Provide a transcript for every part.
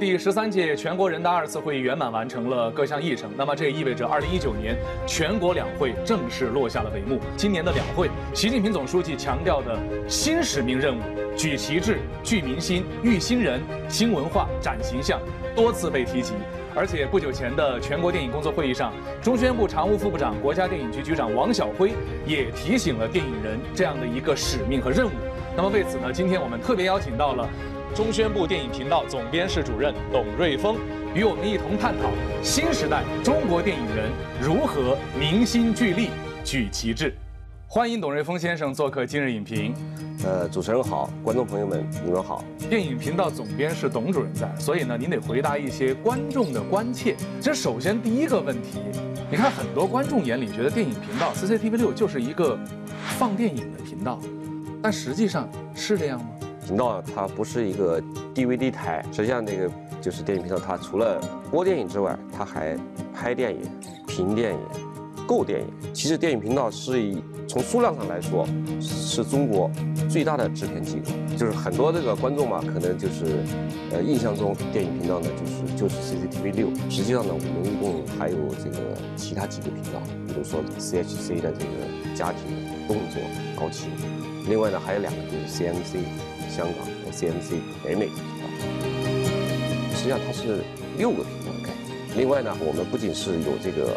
第十三届全国人大二次会议圆满完成了各项议程，那么这也意味着二零一九年全国两会正式落下了帷幕。今年的两会，习近平总书记强调的新使命任务——举旗帜、聚民心、育新人、新文化、展形象，多次被提及。而且不久前的全国电影工作会议上，中宣部常务副部长、国家电影局局长王晓辉也提醒了电影人这样的一个使命和任务。那么为此呢，今天我们特别邀请到了。中宣部电影频道总编室主任董瑞峰与我们一同探讨新时代中国电影人如何凝心聚力举旗帜。欢迎董瑞峰先生做客今日影评。呃，主持人好，观众朋友们，你们好。电影频道总编室董主任在，所以呢，您得回答一些观众的关切。这首先第一个问题，你看很多观众眼里觉得电影频道 CCTV 六就是一个放电影的频道，但实际上是这样吗？频道它不是一个 DVD 台，实际上那个就是电影频道，它除了播电影之外，它还拍电影、评电影、购电影。其实电影频道是以从数量上来说，是中国最大的制片机构。就是很多这个观众嘛，可能就是呃印象中电影频道呢就是就是 CCTV 六，实际上呢我们一共还有这个其他几个频道，比如说 CHC 的这个家庭、动作、高清，另外呢还有两个就是 CMC。香港和 CMC 北美频道，实际上它是六个频道的概念。另外呢，我们不仅是有这个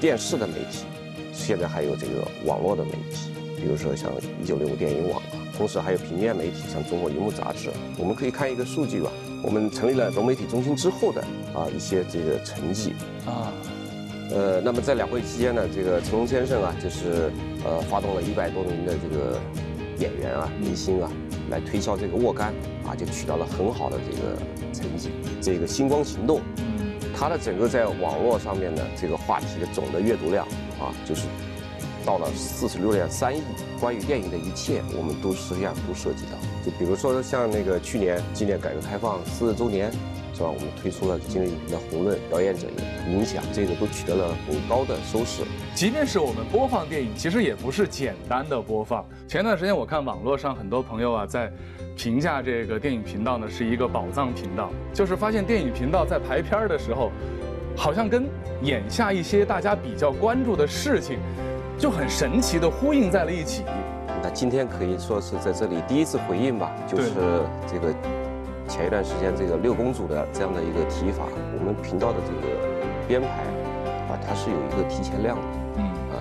电视的媒体，现在还有这个网络的媒体，比如说像一九六五电影网啊，同时还有平面媒体，像中国银幕杂志。我们可以看一个数据吧，我们成立了融媒体中心之后的啊一些这个成绩啊，呃，那么在两会期间呢，这个成龙先生啊，就是呃发动了一百多名的这个演员啊、明星啊。来推销这个沃柑啊，就取得了很好的这个成绩。这个星光行动，它的整个在网络上面的这个话题的总的阅读量啊，就是到了四十六点三亿。关于电影的一切，我们都实际上都涉及到。就比如说像那个去年纪念改革开放四十周年。我们推出了今日影评的红论表演者影响，这个都取得了很高的收视。即便是我们播放电影，其实也不是简单的播放。前段时间我看网络上很多朋友啊，在评价这个电影频道呢是一个宝藏频道，就是发现电影频道在排片的时候，好像跟眼下一些大家比较关注的事情，就很神奇的呼应在了一起。那今天可以说是在这里第一次回应吧，就是这个。前一段时间，这个六公主的这样的一个提法，我们频道的这个编排啊，它是有一个提前量的，嗯啊，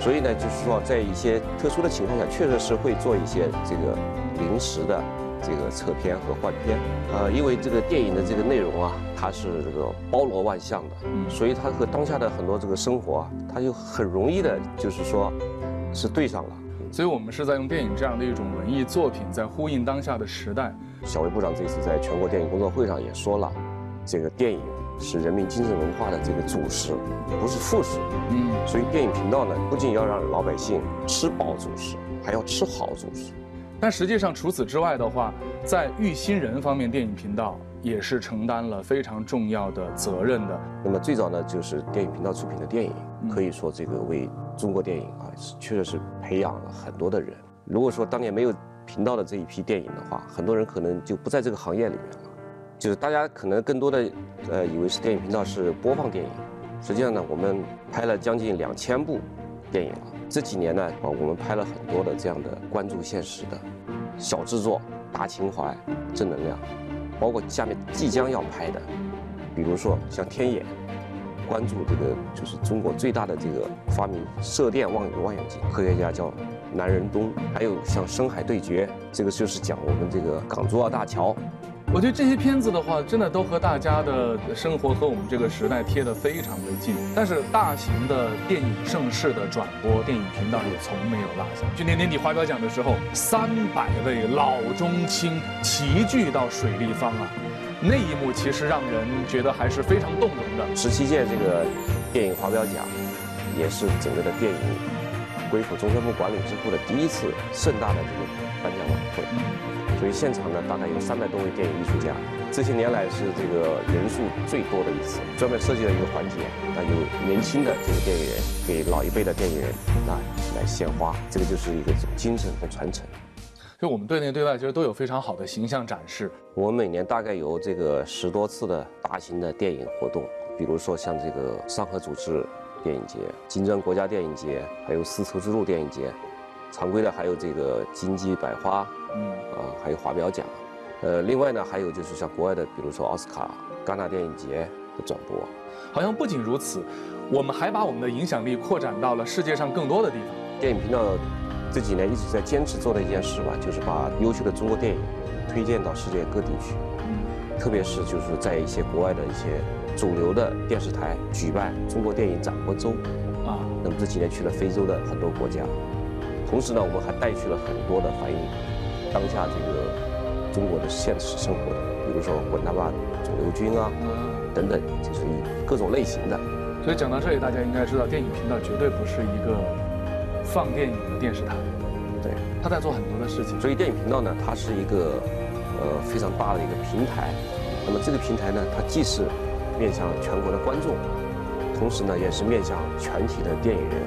所以呢，就是说在一些特殊的情况下，确实是会做一些这个临时的这个撤片和换片呃，因为这个电影的这个内容啊，它是这个包罗万象的，嗯，所以它和当下的很多这个生活啊，它就很容易的，就是说，是对上了。所以我们是在用电影这样的一种文艺作品，在呼应当下的时代。小魏部长这次在全国电影工作会上也说了，这个电影是人民精神文化的这个主食，不是副食。嗯，所以电影频道呢，不仅要让老百姓吃饱主食，还要吃好主食。但实际上，除此之外的话，在育新人方面，电影频道也是承担了非常重要的责任的。那么最早呢，就是电影频道出品的电影，可以说这个为中国电影啊，确实是培养了很多的人。如果说当年没有，频道的这一批电影的话，很多人可能就不在这个行业里面了。就是大家可能更多的呃以为是电影频道是播放电影，实际上呢，我们拍了将近两千部电影了。这几年呢，啊，我们拍了很多的这样的关注现实的小制作、大情怀、正能量，包括下面即将要拍的，比如说像《天眼》，关注这个就是中国最大的这个发明射电望远望远镜，科学家叫。南仁东，还有像《深海对决》，这个就是讲我们这个港珠澳大桥。我觉得这些片子的话，真的都和大家的生活和我们这个时代贴得非常的近。但是大型的电影盛世的转播，电影频道也从没有落下。去年年底华表奖的时候，三百位老中青齐聚到水立方啊，那一幕其实让人觉得还是非常动容的。十七届这个电影华表奖，也是整个的电影。归附中宣部管理之后的第一次盛大的这个颁奖晚会，所以现场呢大概有三百多位电影艺术家，这些年来是这个人数最多的一次。专门设计了一个环节，那有年轻的这个电影人给老一辈的电影人那来献花，这个就是一个精神和传承。就我们对内对外其实都有非常好的形象展示。我们每年大概有这个十多次的大型的电影活动，比如说像这个上合组织电影节、金砖国家电影节，还有丝绸之路电影节。常规的还有这个金鸡百花，嗯啊，还有华表奖。呃，另外呢，还有就是像国外的，比如说奥斯卡、戛纳电影节的转播。好像不仅如此，我们还把我们的影响力扩展到了世界上更多的地方。电影频道这几年一直在坚持做的一件事吧，就是把优秀的中国电影推荐到世界各地去。嗯，特别是就是在一些国外的一些主流的电视台举办中国电影展播周。啊，那么这几年去了非洲的很多国家。同时呢，我们还带去了很多的反映当下这个中国的现实生活的，比如说滚蛋吧肿瘤君啊，等等，就是各种类型的。所以讲到这里，大家应该知道，电影频道绝对不是一个放电影的电视台，对，他在做很多的事情。所以电影频道呢，它是一个呃非常大的一个平台。那么这个平台呢，它既是面向全国的观众，同时呢，也是面向全体的电影人。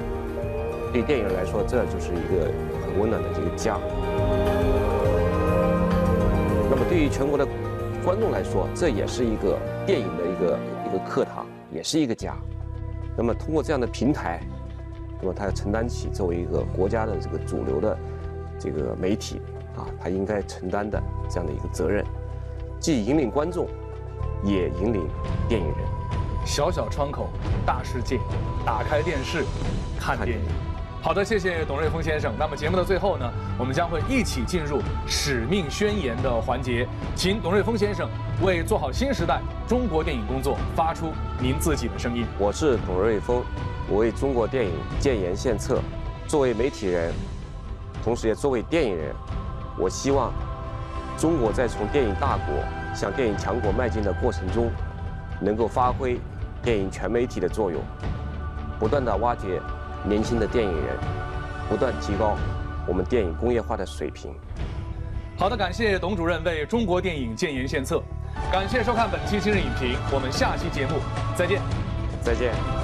对电影人来说，这就是一个很温暖的这个家。那么对于全国的观众来说，这也是一个电影的一个一个课堂，也是一个家。那么通过这样的平台，那么它要承担起作为一个国家的这个主流的这个媒体啊，它应该承担的这样的一个责任，既引领观众，也引领电影人。小小窗口，大世界，打开电视，看电影。好的，谢谢董瑞峰先生。那么节目的最后呢，我们将会一起进入使命宣言的环节，请董瑞峰先生为做好新时代中国电影工作发出您自己的声音。我是董瑞峰，我为中国电影建言献策。作为媒体人，同时也作为电影人，我希望中国在从电影大国向电影强国迈进的过程中，能够发挥电影全媒体的作用，不断的挖掘。年轻的电影人不断提高我们电影工业化的水平。好的，感谢董主任为中国电影建言献策，感谢收看本期今日影评，我们下期节目再见。再见。